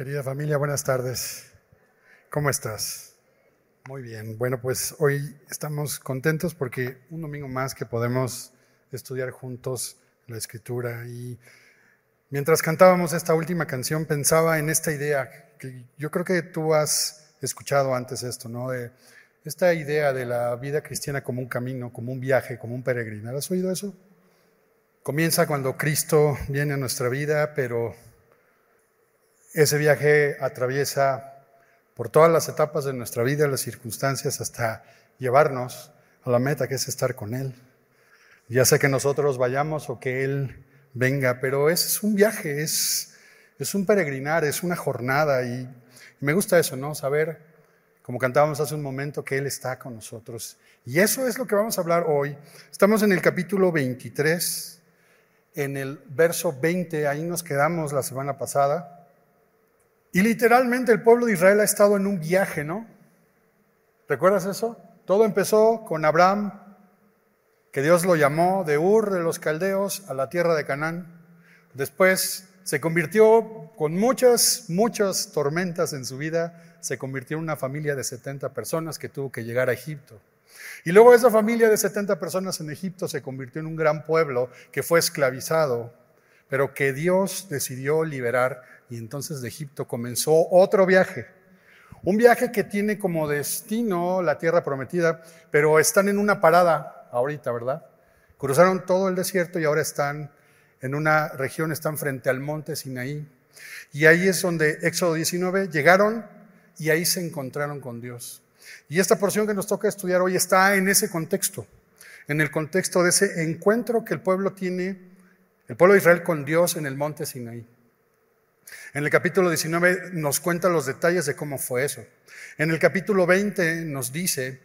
Querida familia, buenas tardes. ¿Cómo estás? Muy bien. Bueno, pues hoy estamos contentos porque un domingo más que podemos estudiar juntos la escritura y mientras cantábamos esta última canción pensaba en esta idea que yo creo que tú has escuchado antes esto, ¿no? De esta idea de la vida cristiana como un camino, como un viaje, como un peregrinar. ¿Has oído eso? Comienza cuando Cristo viene a nuestra vida, pero ese viaje atraviesa por todas las etapas de nuestra vida, las circunstancias, hasta llevarnos a la meta que es estar con Él. Ya sea que nosotros vayamos o que Él venga, pero es un viaje, es, un peregrinar, es una jornada y me gusta eso, ¿no? Saber, como cantábamos hace un momento, que Él está con nosotros. Y eso es lo que vamos a hablar hoy. Estamos en el capítulo 23, en el verso 20, ahí nos quedamos la semana pasada. Y literalmente el pueblo de Israel ha estado en un viaje, ¿no? ¿Recuerdas eso? Todo empezó con Abraham, que Dios lo llamó de Ur de los Caldeos a la tierra de Canaán. Después se convirtió con muchas, muchas tormentas en su vida, se convirtió en una familia de 70 personas que tuvo que llegar a Egipto. Y luego esa familia de 70 personas en Egipto se convirtió en un gran pueblo que fue esclavizado, pero que Dios decidió liberar y entonces de Egipto comenzó otro viaje. Un viaje que tiene como destino la tierra prometida, pero están en una parada ahorita, ¿verdad? Cruzaron todo el desierto y ahora están en una región, están frente al monte Sinaí. Y ahí es donde Éxodo 19 llegaron y ahí se encontraron con Dios. Y esta porción que nos toca estudiar hoy está en ese contexto, en el contexto de ese encuentro que el pueblo tiene, el pueblo de Israel con Dios en el monte Sinaí. En el capítulo 19 nos cuenta los detalles de cómo fue eso. En el capítulo 20 nos dice,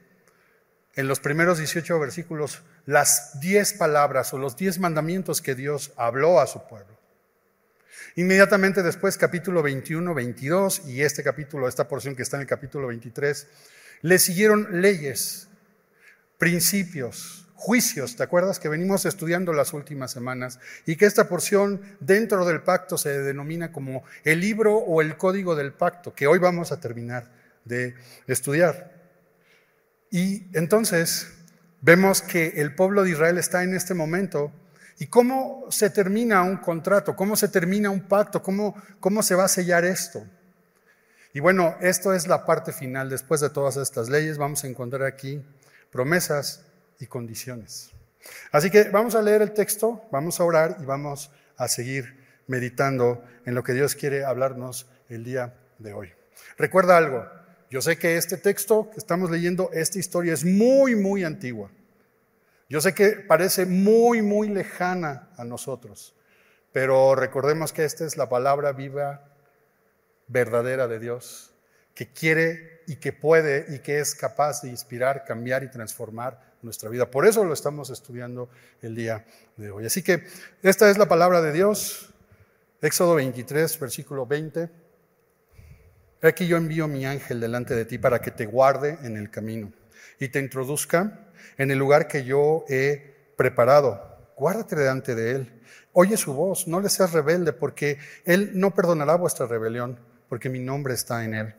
en los primeros 18 versículos, las 10 palabras o los 10 mandamientos que Dios habló a su pueblo. Inmediatamente después, capítulo 21, 22 y este capítulo, esta porción que está en el capítulo 23, le siguieron leyes, principios, juicios, ¿te acuerdas? Que venimos estudiando las últimas semanas y que esta porción dentro del pacto se denomina como el libro o el código del pacto, que hoy vamos a terminar de estudiar. Y entonces vemos que el pueblo de Israel está en este momento y cómo se termina un contrato, cómo se termina un pacto, cómo, cómo se va a sellar esto. Y bueno, esto es la parte final. Después de todas estas leyes vamos a encontrar aquí promesas y condiciones. Así que vamos a leer el texto, vamos a orar y vamos a seguir meditando en lo que Dios quiere hablarnos el día de hoy. Recuerda algo, yo sé que este texto que estamos leyendo, esta historia es muy, muy antigua. Yo sé que parece muy, muy lejana a nosotros, pero recordemos que esta es la palabra viva, verdadera de Dios, que quiere y que puede y que es capaz de inspirar, cambiar y transformar nuestra vida. Por eso lo estamos estudiando el día de hoy. Así que esta es la palabra de Dios. Éxodo 23, versículo 20. Aquí yo envío mi ángel delante de ti para que te guarde en el camino y te introduzca en el lugar que yo he preparado. Guárdate delante de él. Oye su voz, no le seas rebelde, porque él no perdonará vuestra rebelión, porque mi nombre está en él.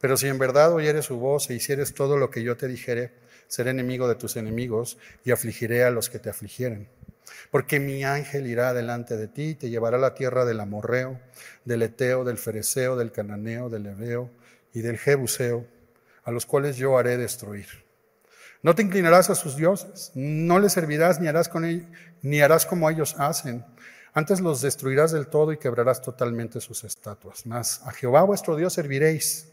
Pero si en verdad oyeres su voz e hicieres todo lo que yo te dijere, seré enemigo de tus enemigos y afligiré a los que te afligieren. Porque mi ángel irá delante de ti y te llevará a la tierra del amorreo, del eteo, del fereceo, del cananeo, del hebeo y del jebuseo, a los cuales yo haré destruir. No te inclinarás a sus dioses, no les servirás ni harás, con ellos, ni harás como ellos hacen. Antes los destruirás del todo y quebrarás totalmente sus estatuas. Mas a Jehová vuestro Dios serviréis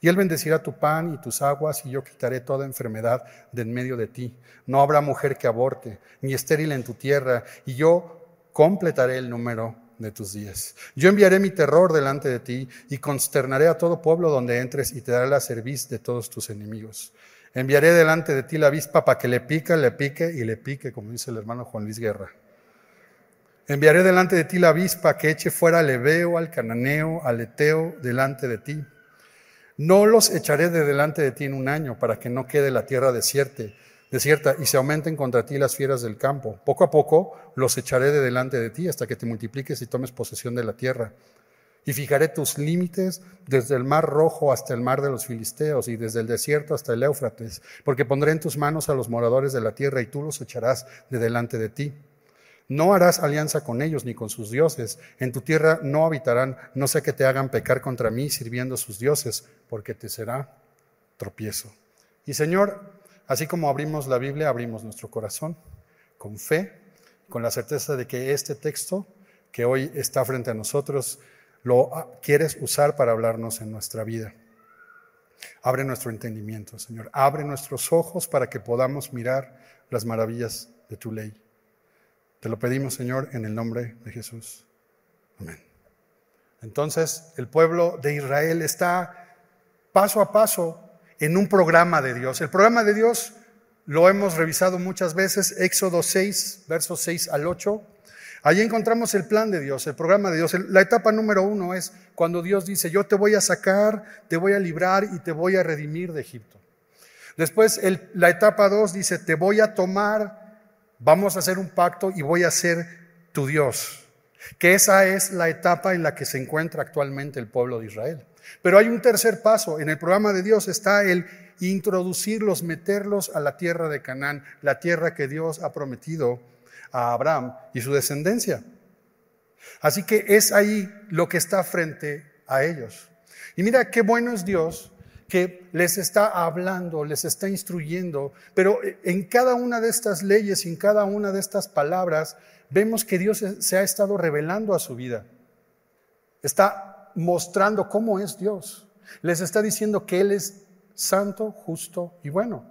y él bendecirá tu pan y tus aguas, y yo quitaré toda enfermedad de en medio de ti. No habrá mujer que aborte, ni estéril en tu tierra, y yo completaré el número de tus días. Yo enviaré mi terror delante de ti, y consternaré a todo pueblo donde entres, y te daré la cerviz de todos tus enemigos. Enviaré delante de ti la avispa para que le pique, le pique y le pique, como dice el hermano Juan Luis Guerra. Enviaré delante de ti la avispa que eche fuera al Ebeo, al Cananeo, al Eteo delante de ti no los echaré de delante de ti en un año para que no quede la tierra desierta, desierta y se aumenten contra ti las fieras del campo. Poco a poco los echaré de delante de ti hasta que te multipliques y tomes posesión de la tierra. y fijaré tus límites desde el mar rojo hasta el mar de los filisteos y desde el desierto hasta el Éufrates, porque pondré en tus manos a los moradores de la tierra y tú los echarás de delante de ti. No harás alianza con ellos ni con sus dioses. En tu tierra no habitarán, no sé que te hagan pecar contra mí sirviendo a sus dioses, porque te será tropiezo. Y Señor, así como abrimos la Biblia, abrimos nuestro corazón con fe, con la certeza de que este texto que hoy está frente a nosotros lo quieres usar para hablarnos en nuestra vida. Abre nuestro entendimiento, Señor. Abre nuestros ojos para que podamos mirar las maravillas de tu ley. Te lo pedimos, Señor, en el nombre de Jesús. Amén. Entonces, el pueblo de Israel está paso a paso en un programa de Dios. El programa de Dios lo hemos revisado muchas veces, Éxodo 6, versos 6 al 8. Allí encontramos el plan de Dios, el programa de Dios. La etapa número uno es cuando Dios dice, yo te voy a sacar, te voy a librar y te voy a redimir de Egipto. Después la etapa dos dice, te voy a tomar, vamos a hacer un pacto y voy a ser tu Dios. Que esa es la etapa en la que se encuentra actualmente el pueblo de Israel. Pero hay un tercer paso. En el programa de Dios está el introducirlos, meterlos a la tierra de Canaán, la tierra que Dios ha prometido a Abraham y su descendencia. Así que es ahí lo que está frente a ellos. Y mira qué bueno es Dios que les está hablando, les está instruyendo, pero en cada una de estas leyes, en cada una de estas palabras, vemos que Dios se ha estado revelando a su vida. Está mostrando cómo es Dios. Les está diciendo que Él es santo, justo y bueno.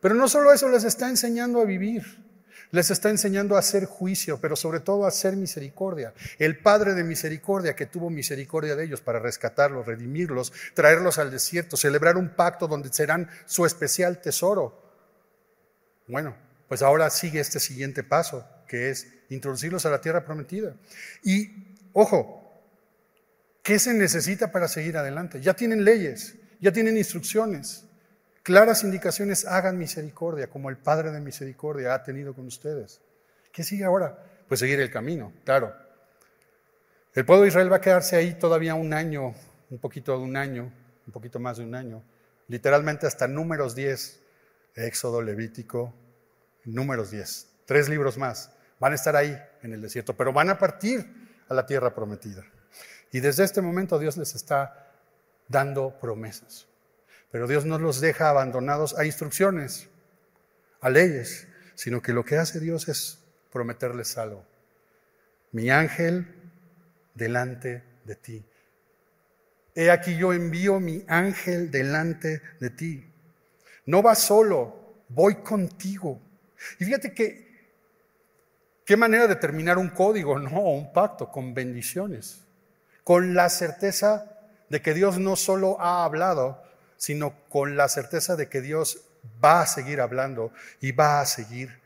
Pero no solo eso, les está enseñando a vivir. Les está enseñando a hacer juicio, pero sobre todo a hacer misericordia. El Padre de misericordia que tuvo misericordia de ellos para rescatarlos, redimirlos, traerlos al desierto, celebrar un pacto donde serán su especial tesoro. Bueno, pues ahora sigue este siguiente paso, que es introducirlos a la tierra prometida. Y, ojo, ¿qué se necesita para seguir adelante? Ya tienen leyes, ya tienen instrucciones claras indicaciones, hagan misericordia, como el Padre de misericordia ha tenido con ustedes. ¿Qué sigue ahora? Pues seguir el camino, claro. El pueblo de Israel va a quedarse ahí todavía un año, un poquito de un año, un poquito más de un año, literalmente hasta números 10, Éxodo, Levítico, números 10, tres libros más. Van a estar ahí en el desierto, pero van a partir a la tierra prometida. Y desde este momento Dios les está dando promesas. Pero Dios no los deja abandonados a instrucciones, a leyes, sino que lo que hace Dios es prometerles algo. Mi ángel delante de ti. He aquí yo envío mi ángel delante de ti. No vas solo, voy contigo. Y fíjate que, qué manera de terminar un código, no, un pacto con bendiciones, con la certeza de que Dios no solo ha hablado, sino con la certeza de que Dios va a seguir hablando y va a seguir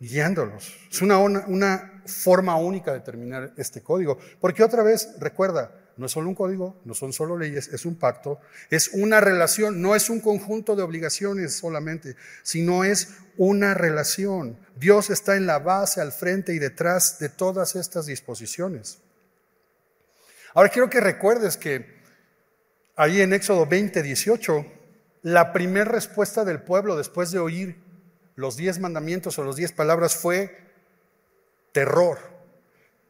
guiándolos. Es una, una, forma única de terminar este código. Porque otra vez, recuerda, no es solo un código, no son solo leyes, es un pacto, es una relación, no es un conjunto de obligaciones solamente, sino es una relación. Dios está en la base, al frente y detrás de todas estas disposiciones. Ahora quiero que recuerdes que ahí en Éxodo 20, 18, la primera respuesta del pueblo después de oír los diez mandamientos o las diez palabras fue terror.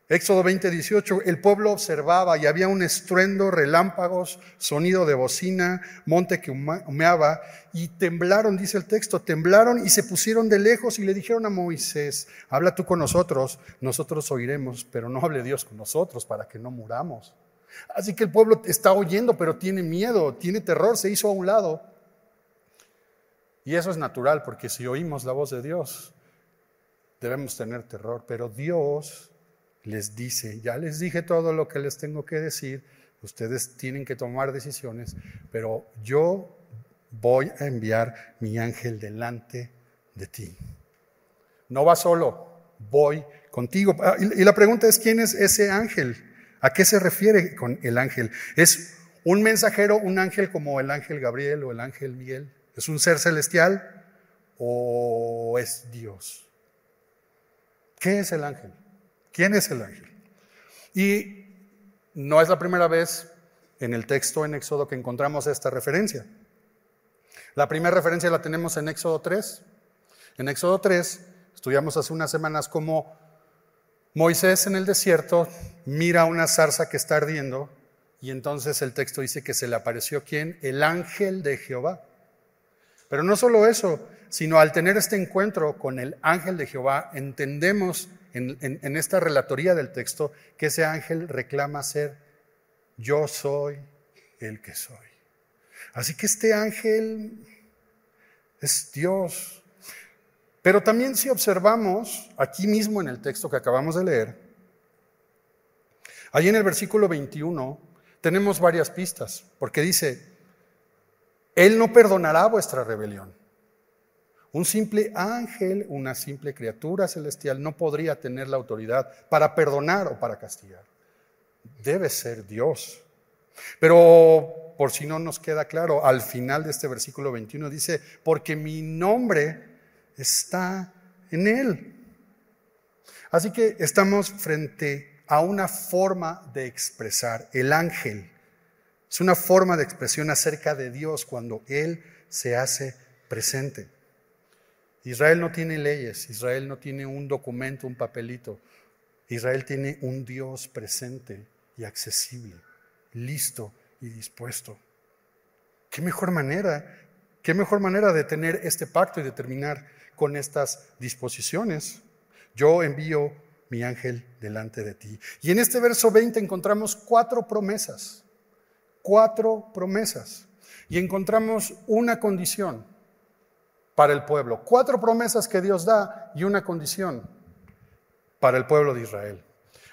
Éxodo 20, 18, el pueblo observaba y había un estruendo, relámpagos, sonido de bocina, monte que humeaba, y temblaron, dice el texto, temblaron y se pusieron de lejos y le dijeron a Moisés, habla tú con nosotros, nosotros oiremos, pero no hable Dios con nosotros para que no muramos. Así que el pueblo está oyendo, pero tiene miedo, tiene terror, se hizo a un lado. Y eso es natural, porque si oímos la voz de Dios, debemos tener terror. Pero Dios les dice, ya les dije todo lo que les tengo que decir, ustedes tienen que tomar decisiones, pero yo voy a enviar mi ángel delante de ti. No va solo, voy contigo. Ah, y la pregunta es, ¿quién es ese ángel? ¿A qué se refiere con el ángel? ¿Es un mensajero, un ángel como el ángel Gabriel o el ángel Miguel? ¿Es un ser celestial o es Dios? ¿Qué es el ángel? ¿Quién es el ángel? Y no es la primera vez en el texto en Éxodo que encontramos esta referencia. La primera referencia la tenemos en Éxodo 3. En Éxodo 3 estudiamos hace unas semanas cómo Moisés en el desierto mira una zarza que está ardiendo y entonces el texto dice que se le apareció quién? El ángel de Jehová. Pero no solo eso, sino al tener este encuentro con el ángel de Jehová, entendemos en, esta relatoría del texto que ese ángel reclama ser yo soy el que soy. Así que este ángel es Dios. Pero también si observamos aquí mismo en el texto que acabamos de leer, ahí en el versículo 21 tenemos varias pistas, porque dice, Él no perdonará vuestra rebelión. Un simple ángel, una simple criatura celestial no podría tener la autoridad para perdonar o para castigar. Debe ser Dios. Pero por si no nos queda claro, al final de este versículo 21 dice, porque mi nombre está en él. Así que estamos frente a una forma de expresar el ángel. Es una forma de expresión acerca de Dios cuando Él se hace presente. Israel no tiene leyes, Israel no tiene un documento, un papelito. Israel tiene un Dios presente y accesible, listo y dispuesto. ¿Qué mejor manera? ¿Qué mejor manera de tener este pacto y de terminar con estas disposiciones? Yo envío mi ángel delante de ti. Y en este verso 20 encontramos cuatro promesas, cuatro promesas. Y encontramos una condición para el pueblo. Cuatro promesas que Dios da y una condición para el pueblo de Israel.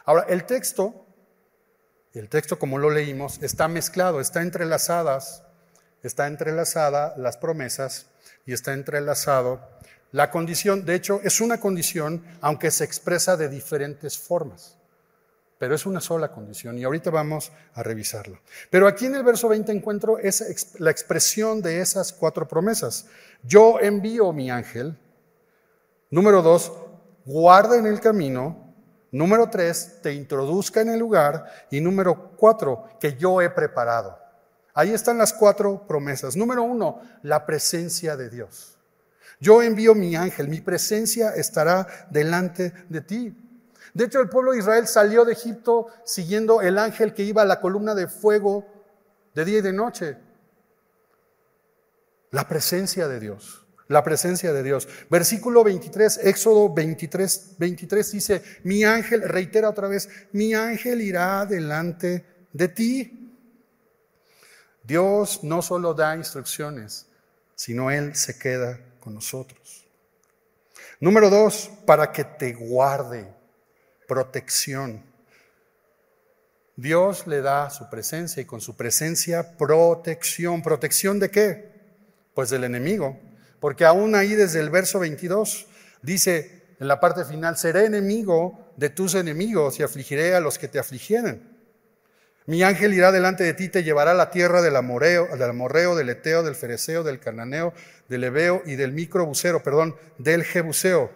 Ahora, el texto, el texto como lo leímos, está mezclado, está entrelazadas, está entrelazada las promesas y está entrelazado la condición. De hecho, es una condición, aunque se expresa de diferentes formas pero es una sola condición y ahorita vamos a revisarlo. Pero aquí en el verso 20 encuentro esa, la expresión de esas cuatro promesas. Yo envío mi ángel. Número dos, guarda en el camino. Número tres, te introduzca en el lugar. Y número cuatro, que yo he preparado. Ahí están las cuatro promesas. Número uno, la presencia de Dios. Yo envío mi ángel, mi presencia estará delante de ti. De hecho, el pueblo de Israel salió de Egipto siguiendo el ángel que iba a la columna de fuego de día y de noche. La presencia de Dios, la presencia de Dios. Versículo 23, Éxodo 23, 23 dice, mi ángel, reitera otra vez, mi ángel irá delante de ti. Dios no solo da instrucciones, sino Él se queda nosotros. Número dos, para que te guarde protección. Dios le da su presencia y con su presencia protección. ¿Protección de qué? Pues del enemigo. Porque aún ahí desde el verso 22 dice en la parte final, seré enemigo de tus enemigos y afligiré a los que te afligieren. Mi ángel irá delante de ti, te llevará a la tierra del amoreo, del amorreo, del eteo, del fereceo, del cananeo, del ebeo y del microbusero, perdón, del jebuseo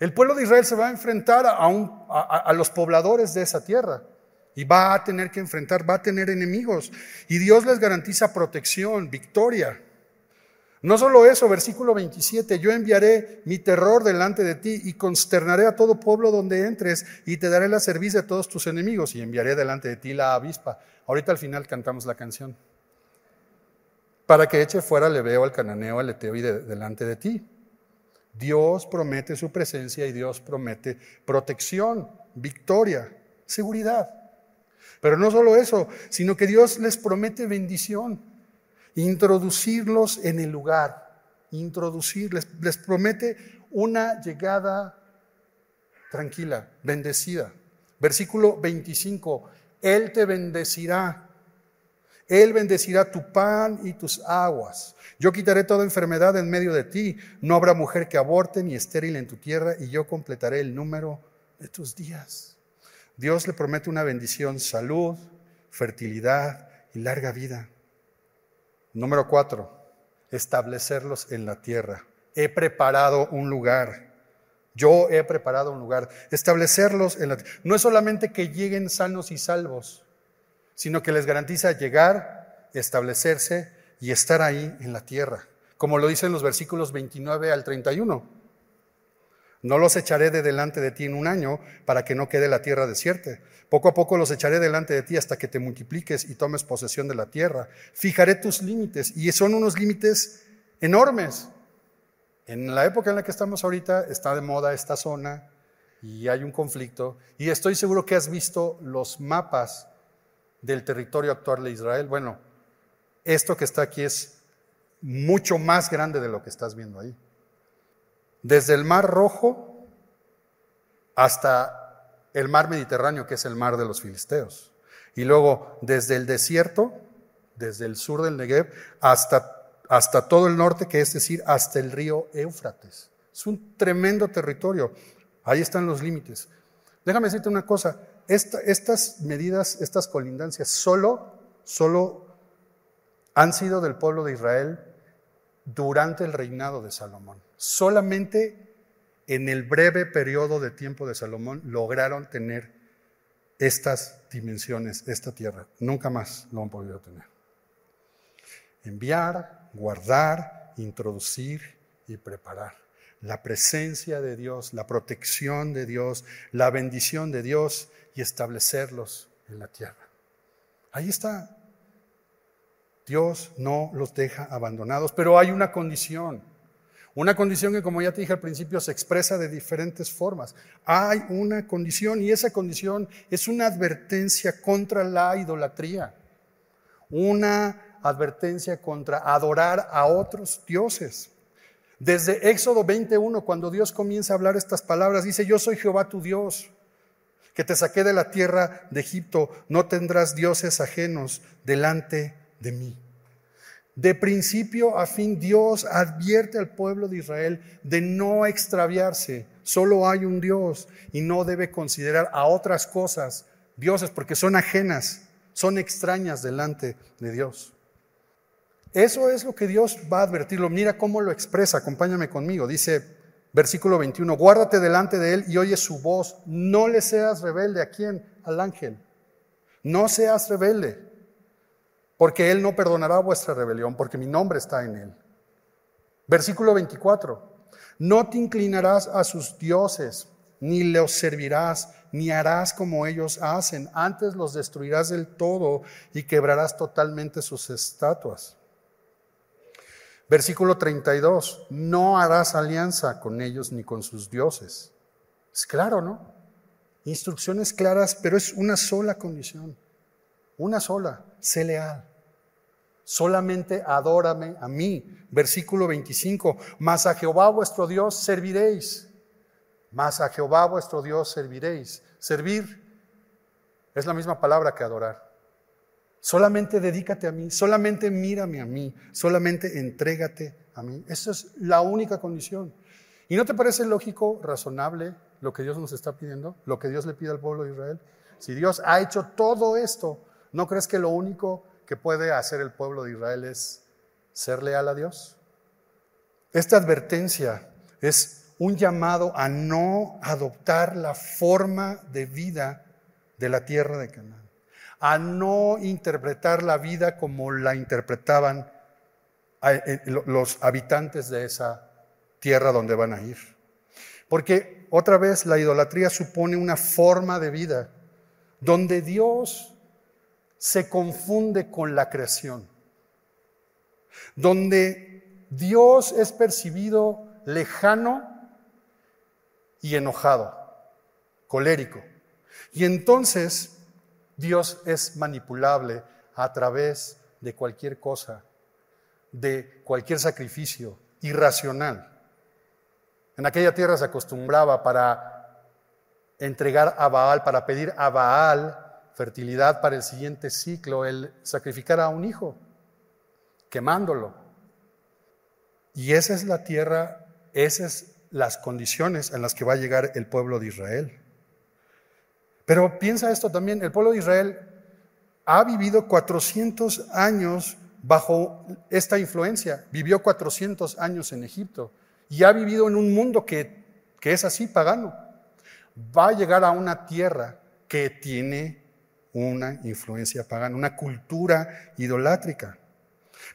el pueblo de Israel se va a enfrentar a, los pobladores de esa tierra y va a tener que enfrentar, va a tener enemigos. Y Dios les garantiza protección, victoria. No solo eso, versículo 27, yo enviaré mi terror delante de ti y consternaré a todo pueblo donde entres y te daré la servicio a todos tus enemigos y enviaré delante de ti la avispa. Ahorita al final cantamos la canción. Para que eche fuera le veo al cananeo, al eteo y delante de ti. Dios promete su presencia y Dios promete protección, victoria, seguridad. Pero no solo eso, sino que Dios les promete bendición, introducirlos en el lugar, introducirles, les promete una llegada tranquila, bendecida. Versículo 25, Él te bendecirá él bendecirá tu pan y tus aguas. Yo quitaré toda enfermedad en medio de ti. No habrá mujer que aborte ni estéril en tu tierra y yo completaré el número de tus días. Dios le promete una bendición, salud, fertilidad y larga vida. Número cuatro, establecerlos en la tierra. He preparado un lugar. Yo he preparado un lugar. Establecerlos en la No es solamente que lleguen sanos y salvos, sino que les garantiza llegar, establecerse y estar ahí en la tierra. Como lo dicen los versículos 29 al 31. No los echaré de delante de ti en un año para que no quede la tierra desierta. Poco a poco los echaré delante de ti hasta que te multipliques y tomes posesión de la tierra. Fijaré tus límites y son unos límites enormes. En la época en la que estamos ahorita está de moda esta zona y hay un conflicto y estoy seguro que has visto los mapas del territorio actual de Israel. Bueno, esto que está aquí es mucho más grande de lo que estás viendo ahí desde el Mar Rojo hasta el Mar Mediterráneo, que es el mar de los filisteos. Y luego desde el desierto, desde el sur del Negev, hasta, hasta todo el norte, que es decir, hasta el río Éufrates. Es un tremendo territorio. Ahí están los límites. Déjame decirte una cosa, estas medidas, estas colindancias, solo, solo han sido del pueblo de Israel durante el reinado de Salomón. Solamente en el breve periodo de tiempo de Salomón lograron tener estas dimensiones, esta tierra. Nunca más lo han podido tener. Enviar, guardar, introducir y preparar. La presencia de Dios, la protección de Dios, la bendición de Dios y establecerlos en la tierra. Ahí está. Dios no los deja abandonados, pero hay una condición. Una condición que, como ya te dije al principio, se expresa de diferentes formas. Hay una condición y esa condición es una advertencia contra la idolatría, una advertencia contra adorar a otros dioses. Desde Éxodo 21, cuando Dios comienza a hablar estas palabras, dice, yo soy Jehová tu Dios, que te saqué de la tierra de Egipto, no tendrás dioses ajenos delante de mí. De principio a fin, Dios advierte al pueblo de Israel de no extraviarse. Solo hay un Dios y no debe considerar a otras cosas dioses porque son ajenas, son extrañas delante de Dios. Eso es lo que Dios va a advertirlo. Mira cómo lo expresa, acompáñame conmigo. Dice versículo 21, guárdate delante de él y oye su voz. No le seas rebelde. ¿A quién? Al ángel. No seas rebelde porque Él no perdonará vuestra rebelión, porque mi nombre está en Él. Versículo 24, no te inclinarás a sus dioses, ni los servirás, ni harás como ellos hacen, antes los destruirás del todo y quebrarás totalmente sus estatuas. Versículo 32, no harás alianza con ellos ni con sus dioses. Es claro, ¿no? Instrucciones claras, pero es una sola condición, una sola, sé leal solamente adórame a mí. Versículo 25, mas a Jehová vuestro Dios serviréis, mas a Jehová vuestro Dios serviréis. Servir es la misma palabra que adorar. Solamente dedícate a mí, solamente mírame a mí, solamente entrégate a mí. Esa es la única condición. ¿Y no te parece lógico, razonable lo que Dios nos está pidiendo, lo que Dios le pide al pueblo de Israel? Si Dios ha hecho todo esto, ¿no crees que lo único que puede hacer el pueblo de Israel es ser leal a Dios. Esta advertencia es un llamado a no adoptar la forma de vida de la tierra de Canaán, a no interpretar la vida como la interpretaban eh, los habitantes de esa tierra donde van a ir. Porque otra vez la idolatría supone una forma de vida donde Dios se confunde con la creación, donde Dios es percibido lejano y enojado, colérico. Y entonces Dios es manipulable a través de cualquier cosa, de cualquier sacrificio irracional. En aquella tierra se acostumbraba para entregar a Baal, para pedir a Baal fertilidad para el siguiente ciclo, el sacrificar a un hijo, quemándolo. Y esa es la tierra, esas son las condiciones en las que va a llegar el pueblo de Israel. Pero piensa esto también, el pueblo de Israel ha vivido 400 años bajo esta influencia, vivió 400 años en Egipto y ha vivido en un mundo que que es así pagano, va a llegar a una tierra que tiene una influencia pagana, una cultura idolátrica.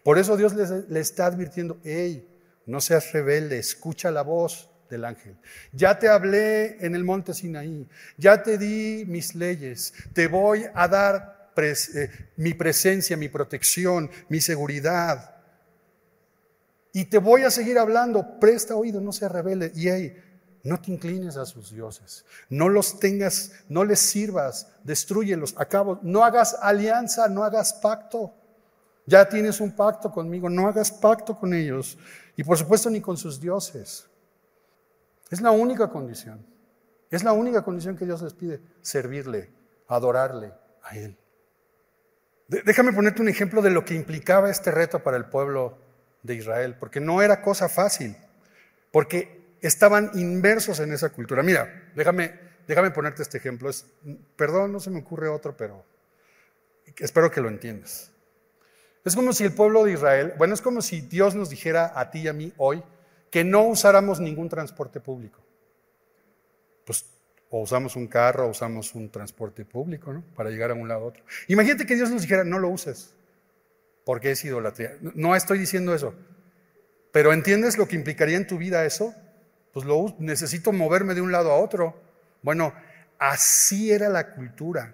Por eso Dios le, está advirtiendo, hey, no seas rebelde, escucha la voz del ángel. Ya te hablé en el monte Sinaí, ya te di mis leyes, te voy a dar eh, mi presencia, mi protección, mi seguridad. Y te voy a seguir hablando, presta oído, no seas rebelde. Y hey, no te inclines a sus dioses, no los tengas, no les sirvas, destruyelos, acabo, no hagas alianza, no hagas pacto. Ya tienes un pacto conmigo, no hagas pacto con ellos y por supuesto ni con sus dioses. Es la única condición. Es la única condición que Dios les pide, servirle, adorarle a Él. Déjame ponerte un ejemplo de lo que implicaba este reto para el pueblo de Israel, porque no era cosa fácil, porque estaban inmersos en esa cultura. Mira, déjame, déjame ponerte este ejemplo. Es, perdón, no se me ocurre otro, pero espero que lo entiendas. Es como si el pueblo de Israel, bueno, es como si Dios nos dijera a ti y a mí hoy que no usáramos ningún transporte público. Pues o usamos un carro o usamos un transporte público, ¿no? Para llegar a un lado a otro. Imagínate que Dios nos dijera, no lo uses, porque es idolatría. No estoy diciendo eso, pero ¿entiendes lo que implicaría en tu vida eso? Pues lo necesito moverme de un lado a otro. Bueno, así era la cultura.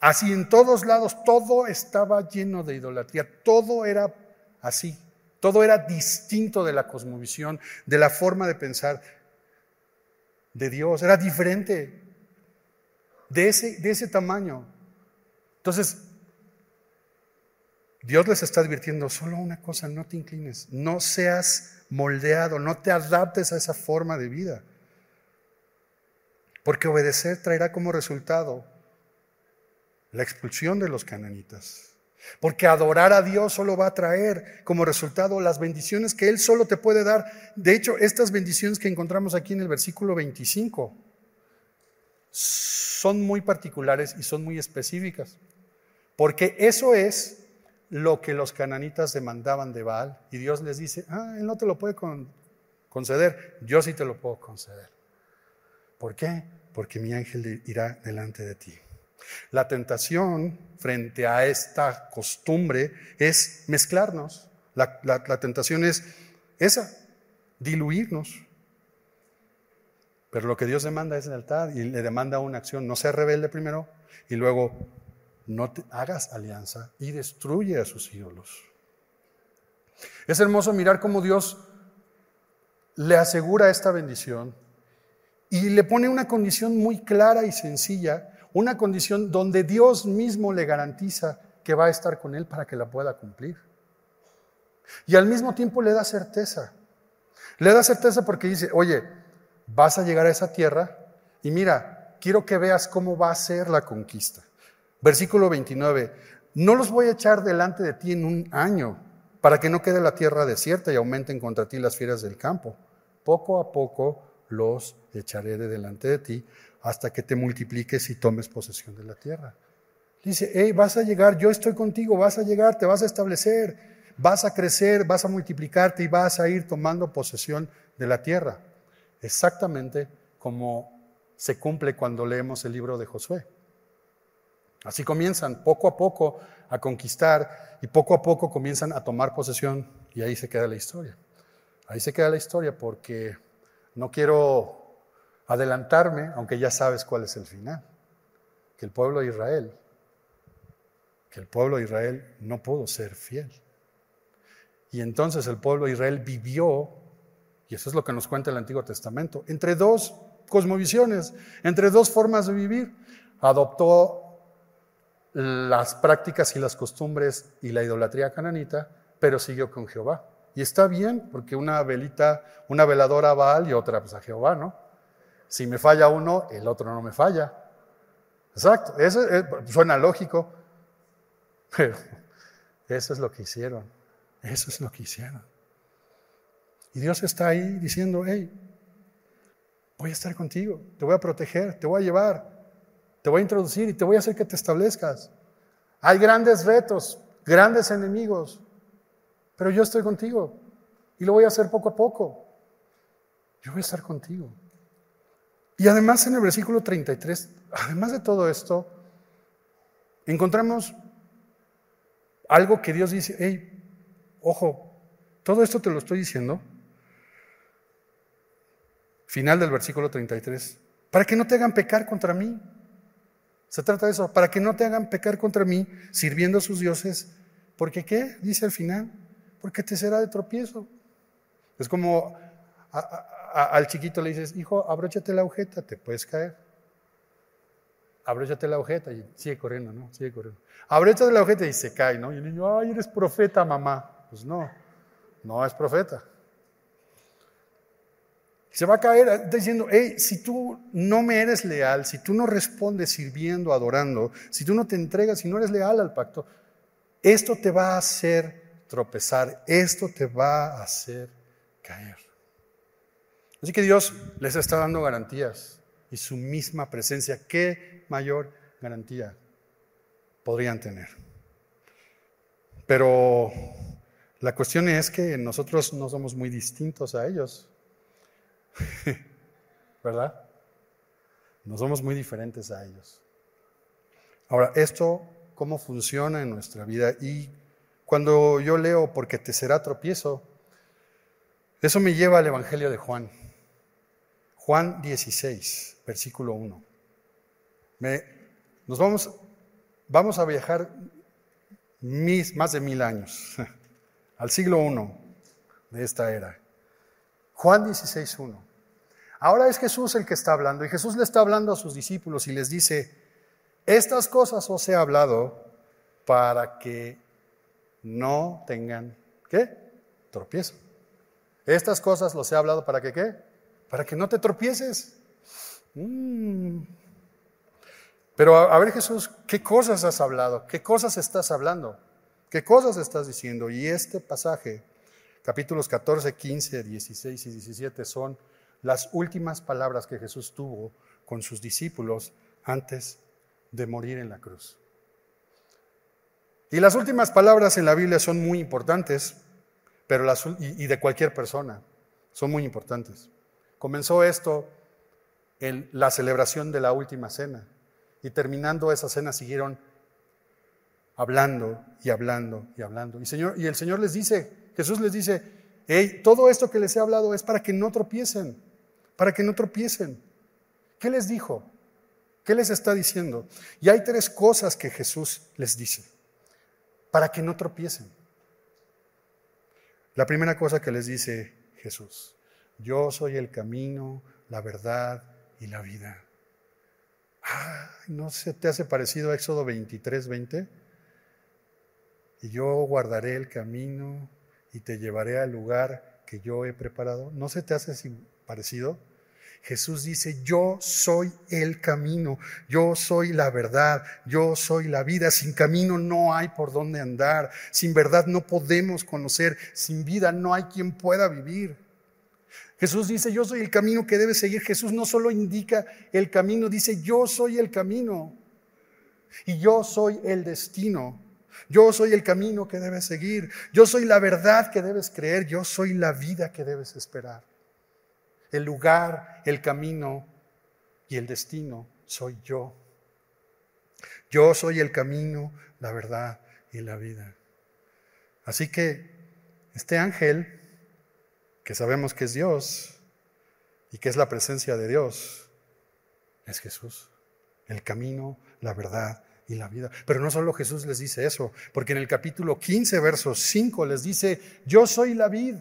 Así en todos lados, todo estaba lleno de idolatría, todo era así, todo era distinto de la cosmovisión, de la forma de pensar de Dios, era diferente, de ese, de ese tamaño. Entonces, Dios les está advirtiendo, solo una cosa, no te inclines, no seas moldeado, no te adaptes a esa forma de vida. Porque obedecer traerá como resultado la expulsión de los cananitas. Porque adorar a Dios solo va a traer como resultado las bendiciones que Él solo te puede dar. De hecho, estas bendiciones que encontramos aquí en el versículo 25 son muy particulares y son muy específicas. Porque eso es lo que los cananitas demandaban de Baal y Dios les dice, ah, él no te lo puede conceder, yo sí te lo puedo conceder. ¿Por qué? Porque mi ángel irá delante de ti. La tentación frente a esta costumbre es mezclarnos. La, tentación es esa, diluirnos. Pero lo que Dios demanda es lealtad y le demanda una acción. No sea rebelde primero y luego no te hagas alianza y destruye a sus ídolos. Es hermoso mirar cómo Dios le asegura esta bendición y le pone una condición muy clara y sencilla, una condición donde Dios mismo le garantiza que va a estar con él para que la pueda cumplir. Y al mismo tiempo le da certeza. Le da certeza porque dice, oye, vas a llegar a esa tierra y mira, quiero que veas cómo va a ser la conquista. Versículo 29, no los voy a echar delante de ti en un año, para que no quede la tierra desierta y aumenten contra ti las fieras del campo. Poco a poco los echaré de delante de ti hasta que te multipliques y tomes posesión de la tierra. Dice, hey, vas a llegar, yo estoy contigo, vas a llegar, te vas a establecer, vas a crecer, vas a multiplicarte y vas a ir tomando posesión de la tierra. Exactamente como se cumple cuando leemos el libro de Josué. Así comienzan poco a poco a conquistar y poco a poco comienzan a tomar posesión y ahí se queda la historia. Ahí se queda la historia porque no quiero adelantarme, aunque ya sabes cuál es el final. Que el pueblo de Israel, que el pueblo de Israel no pudo ser fiel. Y entonces el pueblo de Israel vivió, y eso es lo que nos cuenta el Antiguo Testamento, entre dos cosmovisiones, entre dos formas de vivir. Adoptó las prácticas y las costumbres y la idolatría cananita, pero siguió con Jehová. Y está bien, porque una velita, una veladora a Baal y otra pues, a Jehová, ¿no? Si me falla uno, el otro no me falla. Exacto, eso suena lógico, pero eso es lo que hicieron. Eso es lo que hicieron. Y Dios está ahí diciendo, hey, voy a estar contigo, te voy a proteger, te voy a llevar, te voy a introducir y te voy a hacer que te establezcas. Hay grandes retos, grandes enemigos, pero yo estoy contigo y lo voy a hacer poco a poco. Yo voy a estar contigo. Y además en el versículo 33, además de todo esto, encontramos algo que Dios dice, hey, ojo, todo esto te lo estoy diciendo. Final del versículo 33, para que no te hagan pecar contra mí. Se trata de eso, para que no te hagan pecar contra mí sirviendo a sus dioses, porque ¿qué? Dice al final, porque te será de tropiezo. Es como al chiquito le dices, hijo, abróchate la agujeta, te puedes caer. Abróchate la agujeta y sigue corriendo, ¿no? Sigue corriendo. Abróchate la agujeta y se cae, ¿no? Y el niño, ay, eres profeta, mamá. Pues no, no es profeta. Se va a caer diciendo, hey, si tú no me eres leal, si tú no respondes sirviendo, adorando, si tú no te entregas, si no eres leal al pacto, esto te va a hacer tropezar, esto te va a hacer caer. Así que Dios les está dando garantías y su misma presencia, ¿qué mayor garantía podrían tener? Pero la cuestión es que nosotros no somos muy distintos a ellos, ¿verdad? No somos muy diferentes a ellos. Ahora, esto, ¿cómo funciona en nuestra vida? Y cuando yo leo, porque te será tropiezo, eso me lleva al Evangelio de Juan. Juan 16, versículo 1. nos vamos, vamos a viajar más de mil años, al siglo I de esta era. Juan 16, 1. Ahora es Jesús el que está hablando y Jesús le está hablando a sus discípulos y les dice, estas cosas os he hablado para que no tengan, ¿qué? Tropiezo. Estas cosas los he hablado para que, ¿qué? para que no te tropieces. Mm. Pero a, ver Jesús, ¿qué cosas has hablado? ¿Qué cosas estás hablando? ¿Qué cosas estás diciendo? Y este pasaje, capítulos 14, 15, 16 y 17, son las últimas palabras que Jesús tuvo con sus discípulos antes de morir en la cruz. Y las últimas palabras en la Biblia son muy importantes, pero las, y de cualquier persona, son muy importantes. Comenzó esto en la celebración de la última cena y terminando esa cena siguieron hablando y hablando y hablando. Y, señor, y el Señor les dice, Jesús les dice, hey, todo esto que les he hablado es para que no tropiecen, para que no tropiecen. ¿Qué les dijo? ¿Qué les está diciendo? Y hay tres cosas que Jesús les dice, para que no tropiecen. La primera cosa que les dice Jesús, yo soy el camino, la verdad y la vida. ¿No se te hace parecido a Éxodo 23, 20? Y yo guardaré el camino y te llevaré al lugar que yo he preparado. ¿No se te hace parecido? Jesús dice, yo soy el camino, yo soy la verdad, yo soy la vida. Sin camino no hay por dónde andar, sin verdad no podemos conocer, sin vida no hay quien pueda vivir. Jesús dice, yo soy el camino que debe seguir. Jesús no solo indica el camino, dice, yo soy el camino. Y yo soy el destino. Yo soy el camino que debes seguir. Yo soy la verdad que debes creer. Yo soy la vida que debes esperar. El lugar, el camino y el destino soy yo. Yo soy el camino, la verdad y la vida. Así que este ángel que sabemos que es Dios y que es la presencia de Dios, es Jesús, el camino, la verdad y la vida. Pero no solo Jesús les dice eso, porque en el capítulo 15, verso 5 les dice, yo soy la vid.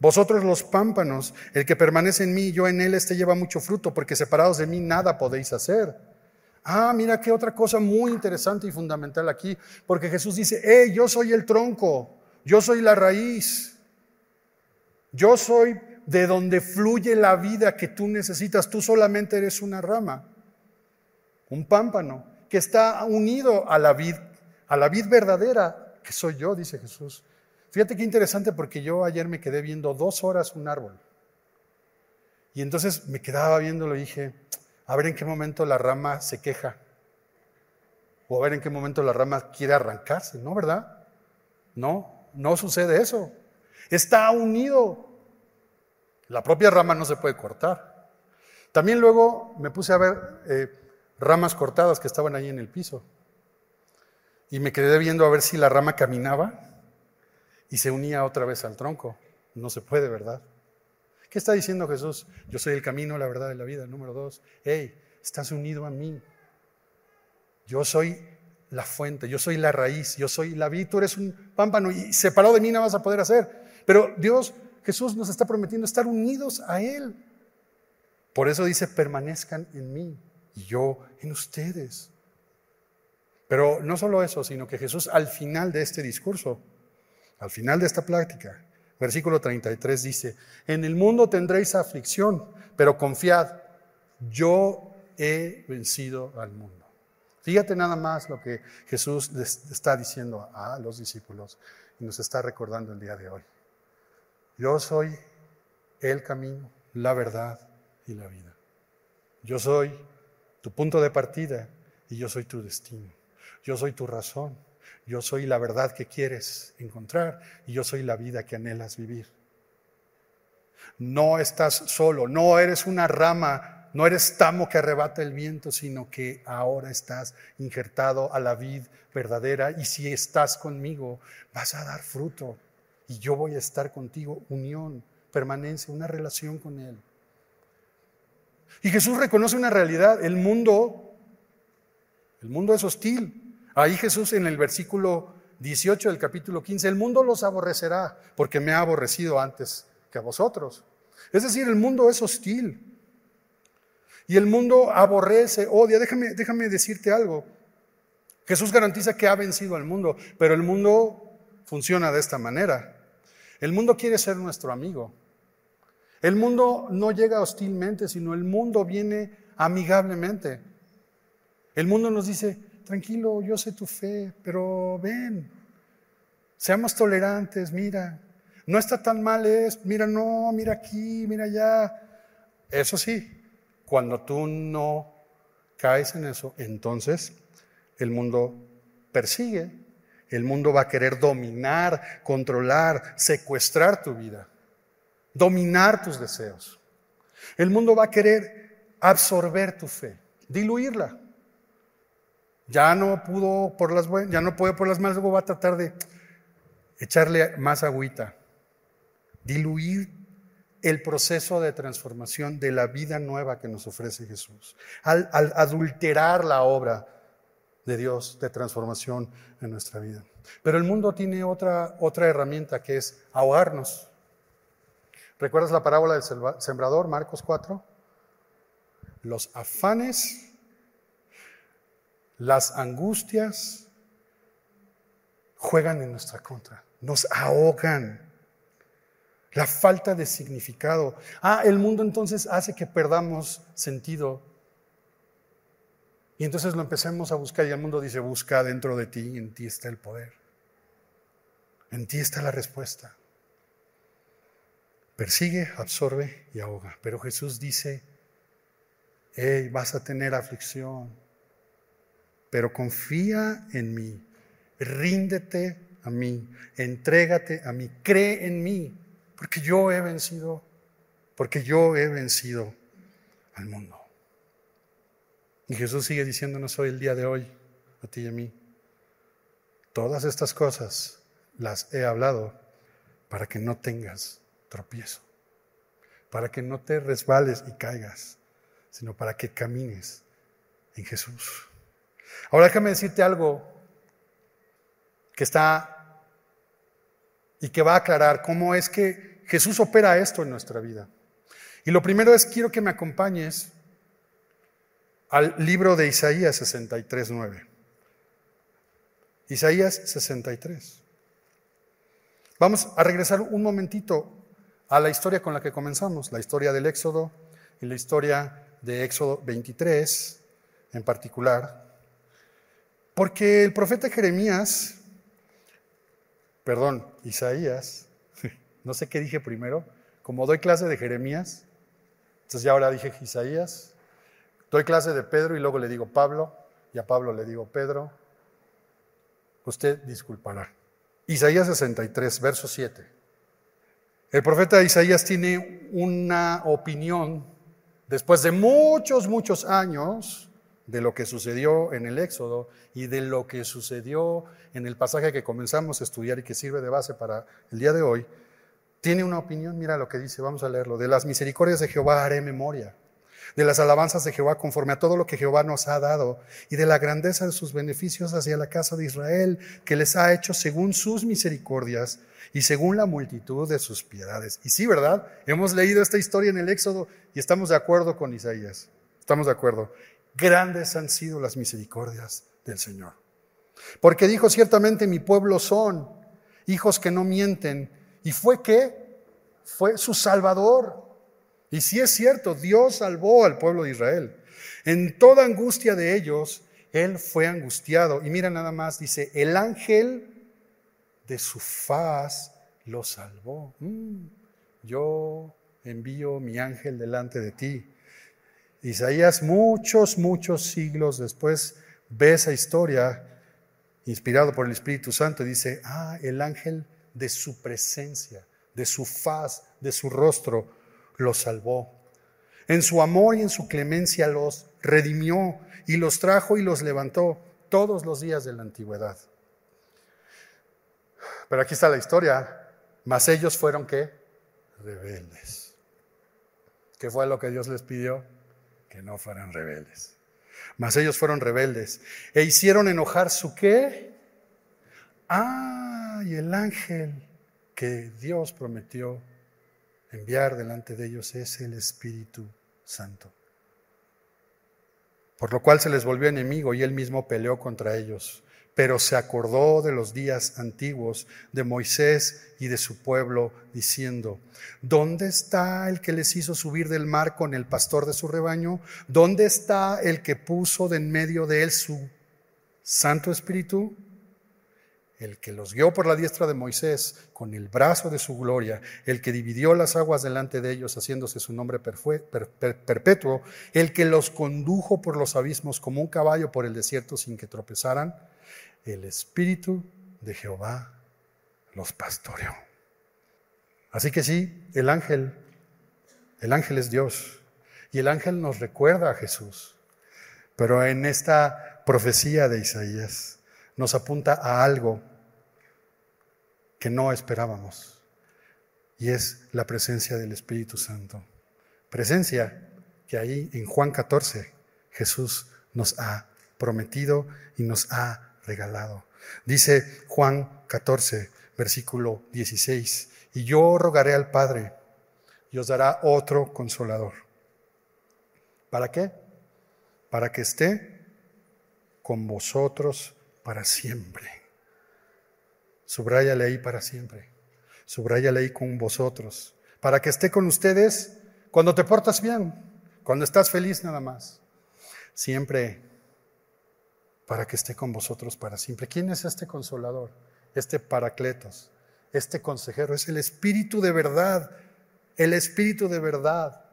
Vosotros los pámpanos, el que permanece en mí, yo en él, este lleva mucho fruto, porque separados de mí nada podéis hacer. Ah, mira qué otra cosa muy interesante y fundamental aquí, porque Jesús dice, hey, yo soy el tronco, yo soy la raíz. Yo soy de donde fluye la vida que tú necesitas. Tú solamente eres una rama, un pámpano, que está unido a la vid, a la vid verdadera, que soy yo, dice Jesús. Fíjate qué interesante porque yo ayer me quedé viendo dos horas un árbol. Y entonces me quedaba viéndolo y dije, a ver en qué momento la rama se queja. O a ver en qué momento la rama quiere arrancarse, ¿no? ¿Verdad? No, no sucede eso. Está unido. La propia rama no se puede cortar. También luego me puse a ver eh, ramas cortadas que estaban ahí en el piso. Y me quedé viendo a ver si la rama caminaba y se unía otra vez al tronco. No se puede, ¿verdad? ¿Qué está diciendo Jesús? Yo soy el camino, la verdad y la vida. Número dos, hey, estás unido a mí. Yo soy la fuente, yo soy la raíz, yo soy la vid, tú eres un pámpano y separado de mí no vas a poder hacer. Pero Dios, Jesús nos está prometiendo estar unidos a Él. Por eso dice, permanezcan en mí y yo en ustedes. Pero no solo eso, sino que Jesús al final de este discurso, al final de esta plática, versículo 33 dice, en el mundo tendréis aflicción, pero confiad, yo he vencido al mundo. Fíjate nada más lo que Jesús les está diciendo a los discípulos y nos está recordando el día de hoy. Yo soy el camino, la verdad y la vida. Yo soy tu punto de partida y yo soy tu destino. Yo soy tu razón. Yo soy la verdad que quieres encontrar y yo soy la vida que anhelas vivir. No estás solo, no eres una rama, no eres tamo que arrebata el viento, sino que ahora estás injertado a la vid verdadera y si estás conmigo vas a dar fruto y yo voy a estar contigo, unión, permanencia, una relación con Él. Y Jesús reconoce una realidad, el mundo, el mundo es hostil. Ahí Jesús en el versículo 18 del capítulo 15, el mundo los aborrecerá porque me ha aborrecido antes que a vosotros. Es decir, el mundo es hostil. Y el mundo aborrece, odia. Déjame, déjame decirte algo. Jesús garantiza que ha vencido al mundo, pero el mundo funciona de esta manera. El mundo quiere ser nuestro amigo. El mundo no llega hostilmente, sino el mundo viene amigablemente. El mundo nos dice, tranquilo, yo sé tu fe, pero ven, seamos tolerantes, mira, no está tan mal es, mira, no, mira aquí, mira allá. Eso sí, cuando tú no caes en eso, entonces el mundo persigue, el mundo va a querer dominar, controlar, secuestrar tu vida dominar tus deseos. El mundo va a querer absorber tu fe, diluirla. Ya no pudo por las buenas, ya no puede por las malas, luego va a tratar de echarle más agüita, diluir el proceso de transformación de la vida nueva que nos ofrece Jesús, al, al, adulterar la obra de Dios de transformación en nuestra vida. Pero el mundo tiene otra, otra herramienta que es ahogarnos. ¿Recuerdas la parábola del sembrador, Marcos 4? Los afanes, las angustias juegan en nuestra contra, nos ahogan. La falta de significado. Ah, el mundo entonces hace que perdamos sentido. Y entonces lo empecemos a buscar y el mundo dice, busca dentro de ti, en ti está el poder. En ti está la respuesta. Persigue, absorbe y ahoga. Pero Jesús dice, hey, vas a tener aflicción, pero confía en mí, ríndete a mí, entrégate a mí, cree en mí, porque yo he vencido, porque yo he vencido al mundo. Y Jesús sigue diciéndonos hoy el día de hoy, a ti y a mí, todas estas cosas las he hablado para que no tengas tropiezo, para que no te resbales y caigas, sino para que camines en Jesús. Ahora déjame decirte algo que está y que va a aclarar cómo es que Jesús opera esto en nuestra vida. Y lo primero es, quiero que me acompañes al libro de Isaías 63, 9. Isaías 63. Vamos a regresar un momentito a la historia con la que comenzamos, la historia del Éxodo y la historia de Éxodo 23 en particular, porque el profeta Jeremías, perdón, Isaías, no sé qué dije primero, como doy clase de Jeremías, entonces ya ahora dije Isaías, doy clase de Pedro y luego le digo Pablo, y a Pablo le digo Pedro, usted disculpará. Isaías 63, verso 7. El profeta Isaías tiene una opinión después de muchos, muchos años de lo que sucedió en el Éxodo y de lo que sucedió en el pasaje que comenzamos a estudiar y que sirve de base para el día de hoy, tiene una opinión, mira lo que dice, vamos a leerlo, de las misericordias de Jehová haré memoria, de las alabanzas de Jehová conforme a todo lo que Jehová nos ha dado y de la grandeza de sus beneficios hacia la casa de Israel, que les ha hecho según sus misericordias y según la multitud de sus piedades. Y sí, ¿verdad? Hemos leído esta historia en el Éxodo y estamos de acuerdo con Isaías. Estamos de acuerdo. Grandes han sido las misericordias del Señor. Porque dijo ciertamente mi pueblo son hijos que no mienten. ¿Y fue qué? Fue su Salvador. Y si es cierto, Dios salvó al pueblo de Israel. En toda angustia de ellos, Él fue angustiado. Y mira nada más, dice, el ángel de su faz lo salvó. Mm, yo envío mi ángel delante de ti. Isaías muchos, muchos siglos después ve esa historia inspirado por el Espíritu Santo y dice, ah, el ángel de su presencia, de su faz, de su rostro, los salvó. En su amor y en su clemencia los redimió y los trajo y los levantó todos los días de la antigüedad. Pero aquí está la historia. Mas ellos fueron qué? Rebeldes. ¿Qué fue lo que Dios les pidió? Que no fueran rebeldes. Mas ellos fueron rebeldes. E hicieron enojar su qué? Ah, y el ángel que Dios prometió enviar delante de ellos es el Espíritu Santo. Por lo cual se les volvió enemigo y él mismo peleó contra ellos pero se acordó de los días antiguos de Moisés y de su pueblo, diciendo, ¿dónde está el que les hizo subir del mar con el pastor de su rebaño? ¿Dónde está el que puso de en medio de él su Santo Espíritu? El que los guió por la diestra de Moisés con el brazo de su gloria, el que dividió las aguas delante de ellos, haciéndose su nombre perpetuo, el que los condujo por los abismos como un caballo por el desierto sin que tropezaran, el Espíritu de Jehová los pastoreó. Así que sí, el ángel, el ángel es Dios y el ángel nos recuerda a Jesús. Pero en esta profecía de Isaías nos apunta a algo que no esperábamos y es la presencia del Espíritu Santo. Presencia que ahí en Juan 14 Jesús nos ha prometido y nos ha regalado. Dice Juan 14, versículo 16, y yo rogaré al Padre y os dará otro consolador. ¿Para qué? Para que esté con vosotros para siempre. Subráyale ahí para siempre. Subráyale ahí con vosotros. Para que esté con ustedes cuando te portas bien, cuando estás feliz nada más. Siempre para que esté con vosotros para siempre. ¿Quién es este consolador? Este paracletos, este consejero, es el Espíritu de verdad, el Espíritu de verdad.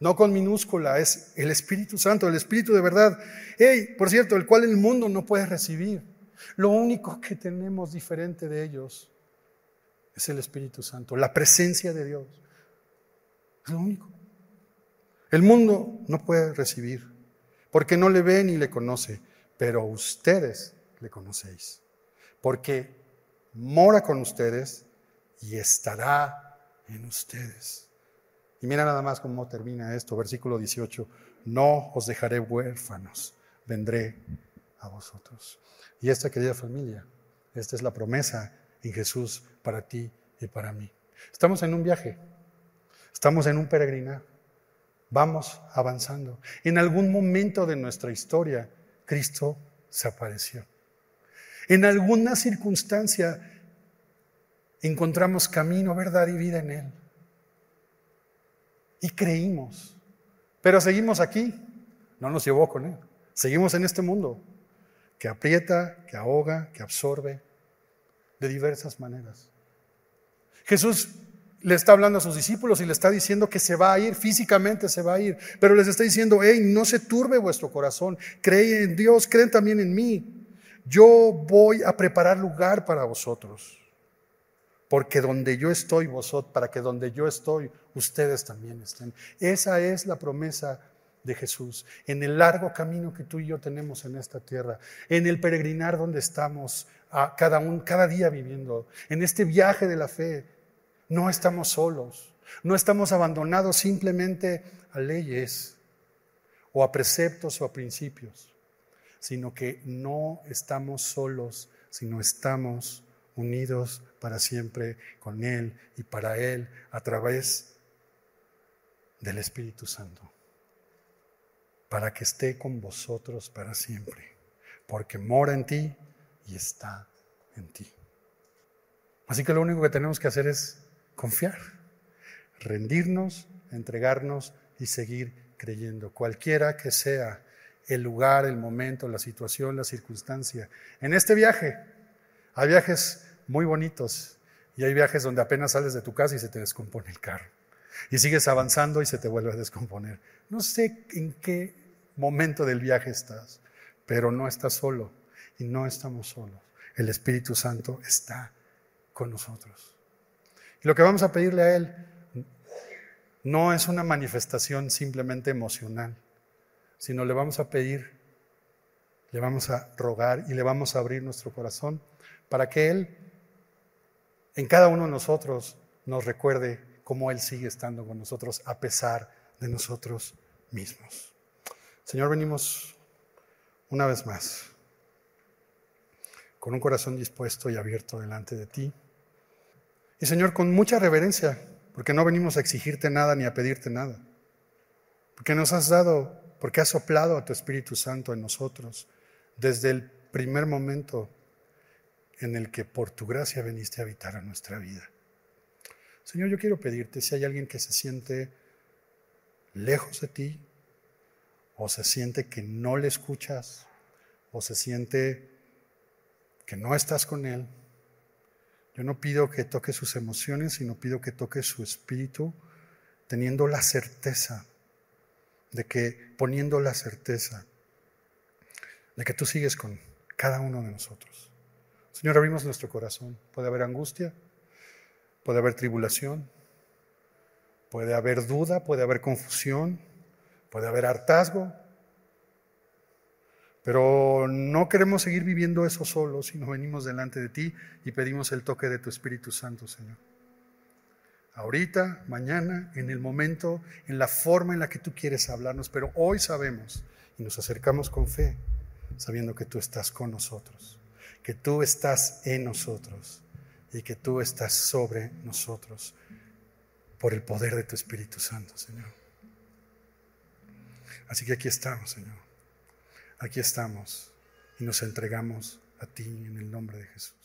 No con minúscula, es el Espíritu Santo, el Espíritu de verdad. Hey, por cierto, el cual el mundo no puede recibir. Lo único que tenemos diferente de ellos es el Espíritu Santo, la presencia de Dios. Es lo único. El mundo no puede recibir porque no le ve ni le conoce pero ustedes le conocéis, porque mora con ustedes y estará en ustedes. Y mira nada más cómo termina esto, versículo 18, no os dejaré huérfanos, vendré a vosotros. Y esta querida familia, esta es la promesa en Jesús para ti y para mí. Estamos en un viaje, estamos en un peregrinar, vamos avanzando. En algún momento de nuestra historia, Cristo se apareció. En alguna circunstancia encontramos camino, verdad y vida en Él. Y creímos. Pero seguimos aquí. No nos llevó con Él. Seguimos en este mundo que aprieta, que ahoga, que absorbe de diversas maneras. Jesús le está hablando a sus discípulos y le está diciendo que se va a ir, físicamente se va a ir, pero les está diciendo, hey, no se turbe vuestro corazón, creen en Dios, creen también en mí. Yo voy a preparar lugar para vosotros. porque donde yo estoy, vosotros, para que donde yo estoy, ustedes también estén. Esa es la promesa de Jesús, en el largo camino que tú y yo tenemos en esta tierra, en el peregrinar donde estamos a cada, un, cada día viviendo, en este viaje de la fe, no estamos solos, no estamos abandonados simplemente a leyes o a preceptos o a principios, sino que no estamos solos, sino estamos unidos para siempre con Él y para Él a través del Espíritu Santo para que esté con vosotros para siempre, porque mora en ti y está en ti. Así que lo único que tenemos que hacer es confiar, rendirnos, entregarnos y seguir creyendo, cualquiera que sea el lugar, el momento, la situación, la circunstancia. En este viaje hay viajes muy bonitos y hay viajes donde apenas sales de tu casa y se te descompone el carro. Y sigues avanzando y se te vuelve a descomponer. No sé en qué momento del viaje estás, pero no estás solo y no estamos solos. El Espíritu Santo está con nosotros. Lo que vamos a pedirle a Él no es una manifestación simplemente emocional, sino le vamos a pedir, le vamos a rogar y le vamos a abrir nuestro corazón para que Él en cada uno de nosotros nos recuerde cómo Él sigue estando con nosotros a pesar de nosotros mismos. Señor, venimos una vez más con un corazón dispuesto y abierto delante de ti. Y Señor, con mucha reverencia, porque no venimos a exigirte nada ni a pedirte nada, porque nos has dado, porque has soplado a tu Espíritu Santo en nosotros desde el primer momento en el que por tu gracia veniste a habitar a nuestra vida. Señor, yo quiero pedirte si hay alguien que se siente lejos de ti, o se siente que no le escuchas, o se siente que no estás con él. Yo no pido que toque sus emociones, sino pido que toque su espíritu, teniendo la certeza de que, poniendo la certeza de que tú sigues con cada uno de nosotros. Señor, abrimos nuestro corazón. Puede haber angustia, puede haber tribulación, puede haber duda, puede haber confusión puede haber hartazgo, pero no queremos seguir viviendo eso solos, sino venimos delante de ti y pedimos el toque de tu Espíritu Santo, Señor. Ahorita, mañana, en el momento, en la forma en la que tú quieres hablarnos, pero hoy sabemos y nos acercamos con fe, sabiendo que tú estás con nosotros, que tú estás en nosotros y que tú estás sobre nosotros por el poder de tu Espíritu Santo, Señor. Así que aquí estamos, Señor. Aquí estamos y nos entregamos a ti en el nombre de Jesús.